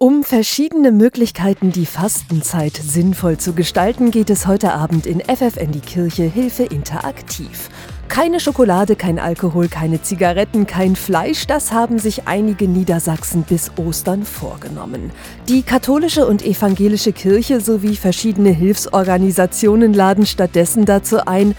Um verschiedene Möglichkeiten, die Fastenzeit sinnvoll zu gestalten, geht es heute Abend in FFN die Kirche Hilfe interaktiv. Keine Schokolade, kein Alkohol, keine Zigaretten, kein Fleisch, das haben sich einige Niedersachsen bis Ostern vorgenommen. Die katholische und evangelische Kirche sowie verschiedene Hilfsorganisationen laden stattdessen dazu ein,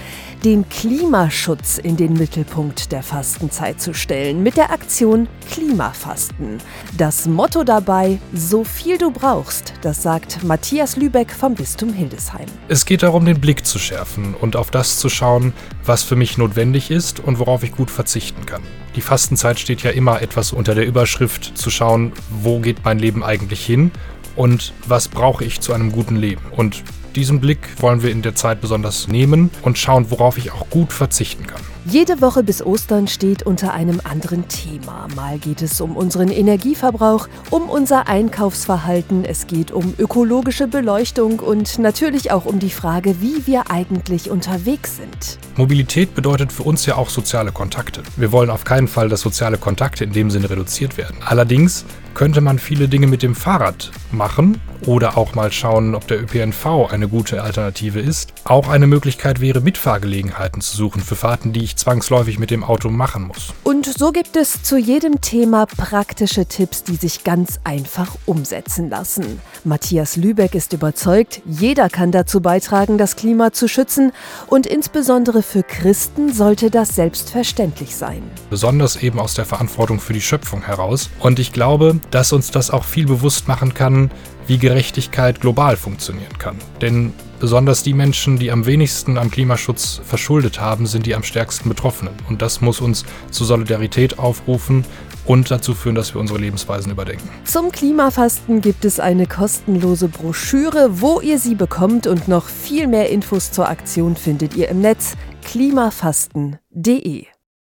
den Klimaschutz in den Mittelpunkt der Fastenzeit zu stellen mit der Aktion Klimafasten. Das Motto dabei, so viel du brauchst, das sagt Matthias Lübeck vom Bistum Hildesheim. Es geht darum, den Blick zu schärfen und auf das zu schauen, was für mich notwendig ist und worauf ich gut verzichten kann. Die Fastenzeit steht ja immer etwas unter der Überschrift zu schauen, wo geht mein Leben eigentlich hin und was brauche ich zu einem guten Leben. Und diesen Blick wollen wir in der Zeit besonders nehmen und schauen, worauf ich auch gut verzichten kann. Jede Woche bis Ostern steht unter einem anderen Thema. Mal geht es um unseren Energieverbrauch, um unser Einkaufsverhalten, es geht um ökologische Beleuchtung und natürlich auch um die Frage, wie wir eigentlich unterwegs sind. Mobilität bedeutet für uns ja auch soziale Kontakte. Wir wollen auf keinen Fall, dass soziale Kontakte in dem Sinne reduziert werden. Allerdings könnte man viele Dinge mit dem Fahrrad machen oder auch mal schauen, ob der ÖPNV eine gute Alternative ist. Auch eine Möglichkeit wäre, Mitfahrgelegenheiten zu suchen für Fahrten, die ich zwangsläufig mit dem Auto machen muss. Und so gibt es zu jedem Thema praktische Tipps, die sich ganz einfach umsetzen lassen. Matthias Lübeck ist überzeugt, jeder kann dazu beitragen, das Klima zu schützen und insbesondere für Christen sollte das selbstverständlich sein. Besonders eben aus der Verantwortung für die Schöpfung heraus. Und ich glaube, dass uns das auch viel bewusst machen kann, wie Gerechtigkeit global funktionieren kann. Denn besonders die Menschen, die am wenigsten am Klimaschutz verschuldet haben, sind die am stärksten Betroffenen. Und das muss uns zu Solidarität aufrufen und dazu führen, dass wir unsere Lebensweisen überdenken. Zum Klimafasten gibt es eine kostenlose Broschüre, wo ihr sie bekommt und noch viel mehr Infos zur Aktion findet ihr im Netz klimafasten.de.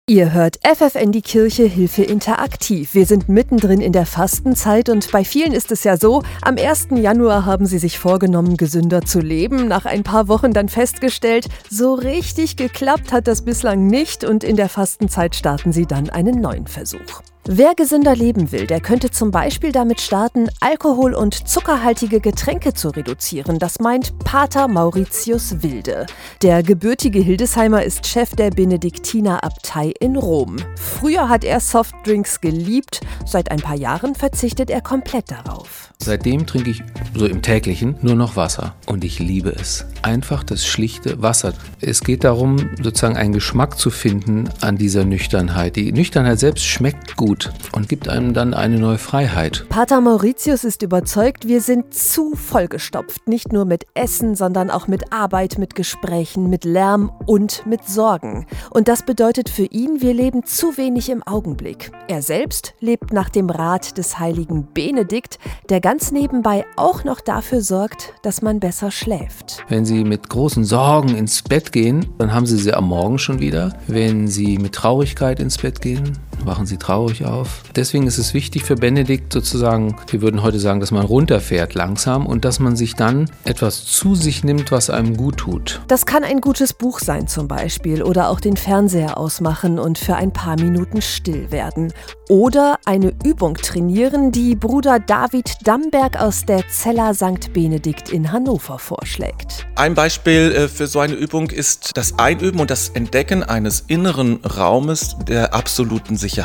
Ihr hört FFN die Kirche Hilfe interaktiv. Wir sind mittendrin in der Fastenzeit und bei vielen ist es ja so, am 1. Januar haben sie sich vorgenommen, gesünder zu leben, nach ein paar Wochen dann festgestellt, so richtig geklappt hat das bislang nicht und in der Fastenzeit starten sie dann einen neuen Versuch. Wer gesünder leben will, der könnte zum Beispiel damit starten, Alkohol- und zuckerhaltige Getränke zu reduzieren. Das meint Pater Mauritius Wilde. Der gebürtige Hildesheimer ist Chef der Benediktinerabtei in Rom. Früher hat er Softdrinks geliebt, seit ein paar Jahren verzichtet er komplett darauf. Seitdem trinke ich so im täglichen nur noch Wasser und ich liebe es. Einfach das schlichte Wasser. Es geht darum, sozusagen einen Geschmack zu finden an dieser Nüchternheit. Die Nüchternheit selbst schmeckt gut und gibt einem dann eine neue Freiheit. Pater Mauritius ist überzeugt, wir sind zu vollgestopft, nicht nur mit Essen, sondern auch mit Arbeit, mit Gesprächen, mit Lärm und mit Sorgen. Und das bedeutet für ihn, wir leben zu wenig im Augenblick. Er selbst lebt nach dem Rat des heiligen Benedikt, der ganz nebenbei auch noch dafür sorgt, dass man besser schläft. Wenn Sie mit großen Sorgen ins Bett gehen, dann haben Sie sie am Morgen schon wieder. Wenn Sie mit Traurigkeit ins Bett gehen, wachen Sie traurig auf. Deswegen ist es wichtig für Benedikt sozusagen, wir würden heute sagen, dass man runterfährt langsam und dass man sich dann etwas zu sich nimmt, was einem gut tut. Das kann ein gutes Buch sein zum Beispiel oder auch den Fernseher ausmachen und für ein paar Minuten still werden. Oder eine Übung trainieren, die Bruder David Damberg aus der Zella St. Benedikt in Hannover vorschlägt. Ein Beispiel äh, für so eine Übung ist das Einüben und das Entdecken eines inneren Raumes der absoluten Sicherheit.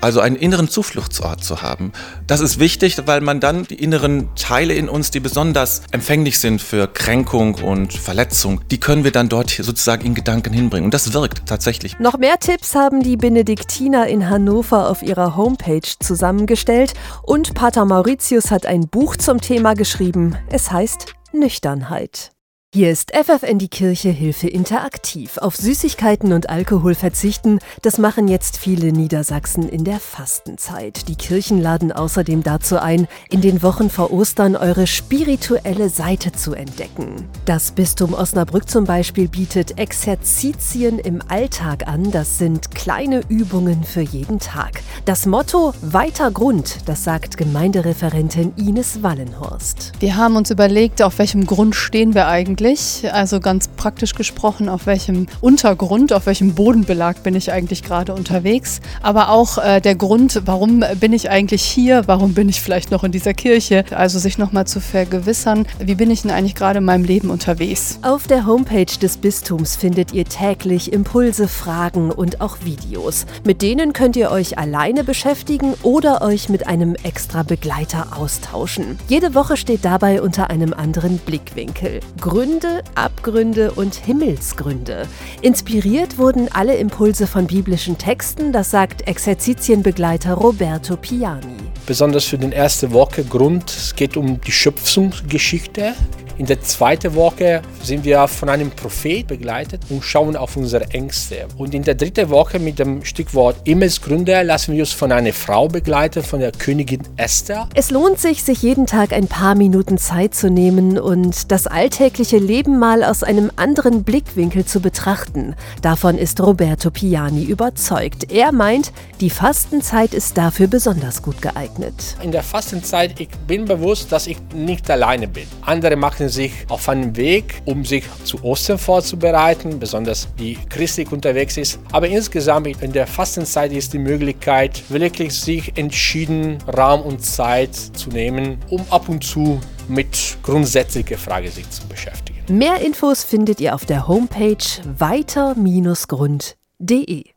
Also einen inneren Zufluchtsort zu haben. Das ist wichtig, weil man dann die inneren Teile in uns, die besonders empfänglich sind für Kränkung und Verletzung, die können wir dann dort sozusagen in Gedanken hinbringen. Und das wirkt tatsächlich. Noch mehr Tipps haben die Benediktiner in Hannover auf ihrer Homepage zusammengestellt und Pater Mauritius hat ein Buch zum Thema geschrieben. Es heißt Nüchternheit. Hier ist FFN die Kirche Hilfe interaktiv. Auf Süßigkeiten und Alkohol verzichten, das machen jetzt viele Niedersachsen in der Fastenzeit. Die Kirchen laden außerdem dazu ein, in den Wochen vor Ostern eure spirituelle Seite zu entdecken. Das Bistum Osnabrück zum Beispiel bietet Exerzitien im Alltag an. Das sind kleine Übungen für jeden Tag. Das Motto Weiter Grund, das sagt Gemeindereferentin Ines Wallenhorst. Wir haben uns überlegt, auf welchem Grund stehen wir eigentlich eigentlich? Also ganz praktisch gesprochen, auf welchem Untergrund, auf welchem Bodenbelag bin ich eigentlich gerade unterwegs? Aber auch äh, der Grund, warum bin ich eigentlich hier? Warum bin ich vielleicht noch in dieser Kirche? Also sich nochmal zu vergewissern, wie bin ich denn eigentlich gerade in meinem Leben unterwegs? Auf der Homepage des Bistums findet ihr täglich Impulse, Fragen und auch Videos. Mit denen könnt ihr euch alleine beschäftigen oder euch mit einem extra Begleiter austauschen. Jede Woche steht dabei unter einem anderen Blickwinkel. Gründe, Abgründe und Himmelsgründe. Inspiriert wurden alle Impulse von biblischen Texten, das sagt Exerzitienbegleiter Roberto Piani. Besonders für den erste Woche Grund, es geht um die Schöpfungsgeschichte. In der zweiten Woche sind wir von einem Prophet begleitet und schauen auf unsere Ängste. Und in der dritten Woche mit dem Stichwort Himmelsgründe lassen wir uns von einer Frau begleiten, von der Königin Esther. Es lohnt sich, sich jeden Tag ein paar Minuten Zeit zu nehmen und das alltägliche Leben mal aus einem anderen Blickwinkel zu betrachten. Davon ist Roberto Piani überzeugt. Er meint, die Fastenzeit ist dafür besonders gut geeignet. In der Fastenzeit, ich bin bewusst, dass ich nicht alleine bin. Andere machen befinden sich auf einem Weg, um sich zu Ostern vorzubereiten, besonders die christlich unterwegs ist. Aber insgesamt in der Fastenzeit ist die Möglichkeit, wirklich sich entschieden Raum und Zeit zu nehmen, um ab und zu mit grundsätzlicher Frage sich zu beschäftigen. Mehr Infos findet ihr auf der Homepage weiter-grund.de.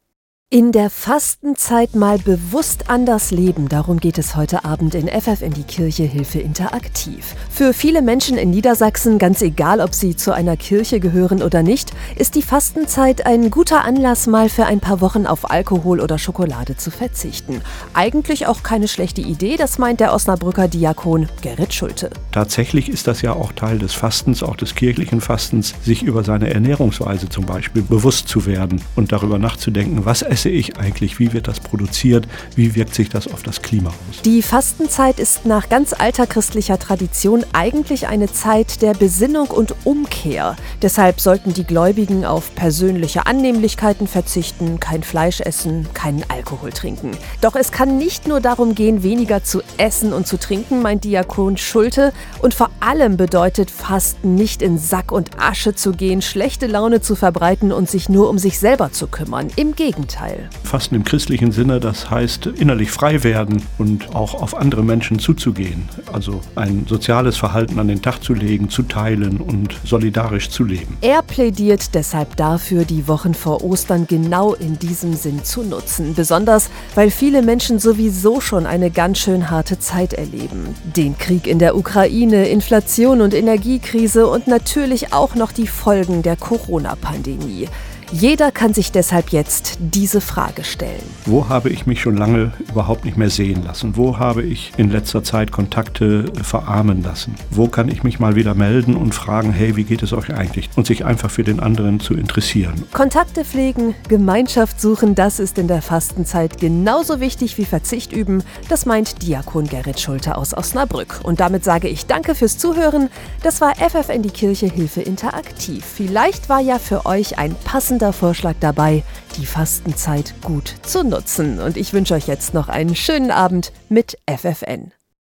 In der Fastenzeit mal bewusst anders leben, darum geht es heute Abend in FF in die Kirche Hilfe interaktiv. Für viele Menschen in Niedersachsen, ganz egal ob sie zu einer Kirche gehören oder nicht, ist die Fastenzeit ein guter Anlass, mal für ein paar Wochen auf Alkohol oder Schokolade zu verzichten. Eigentlich auch keine schlechte Idee, das meint der Osnabrücker Diakon Gerrit Schulte. Tatsächlich ist das ja auch Teil des Fastens, auch des kirchlichen Fastens, sich über seine Ernährungsweise zum Beispiel bewusst zu werden und darüber nachzudenken, was es esse ich eigentlich? Wie wird das produziert? Wie wirkt sich das auf das Klima aus? Die Fastenzeit ist nach ganz alter christlicher Tradition eigentlich eine Zeit der Besinnung und Umkehr. Deshalb sollten die Gläubigen auf persönliche Annehmlichkeiten verzichten, kein Fleisch essen, keinen Alkohol trinken. Doch es kann nicht nur darum gehen, weniger zu essen und zu trinken, meint Diakon Schulte. Und vor allem bedeutet Fasten nicht in Sack und Asche zu gehen, schlechte Laune zu verbreiten und sich nur um sich selber zu kümmern. Im Gegenteil. Gegenteil. Fasten im christlichen Sinne, das heißt innerlich frei werden und auch auf andere Menschen zuzugehen. Also ein soziales Verhalten an den Tag zu legen, zu teilen und solidarisch zu leben. Er plädiert deshalb dafür, die Wochen vor Ostern genau in diesem Sinn zu nutzen. Besonders, weil viele Menschen sowieso schon eine ganz schön harte Zeit erleben. Den Krieg in der Ukraine, Inflation und Energiekrise und natürlich auch noch die Folgen der Corona-Pandemie. Jeder kann sich deshalb jetzt diese Frage stellen. Wo habe ich mich schon lange überhaupt nicht mehr sehen lassen? Wo habe ich in letzter Zeit Kontakte verarmen lassen? Wo kann ich mich mal wieder melden und fragen, hey, wie geht es euch eigentlich? Und sich einfach für den anderen zu interessieren. Kontakte pflegen, Gemeinschaft suchen, das ist in der Fastenzeit genauso wichtig wie Verzicht üben. Das meint Diakon Gerrit Schulte aus Osnabrück. Und damit sage ich Danke fürs Zuhören. Das war FFN die Kirche Hilfe Interaktiv. Vielleicht war ja für euch ein passendes passender Vorschlag dabei, die Fastenzeit gut zu nutzen. Und ich wünsche euch jetzt noch einen schönen Abend mit FFN.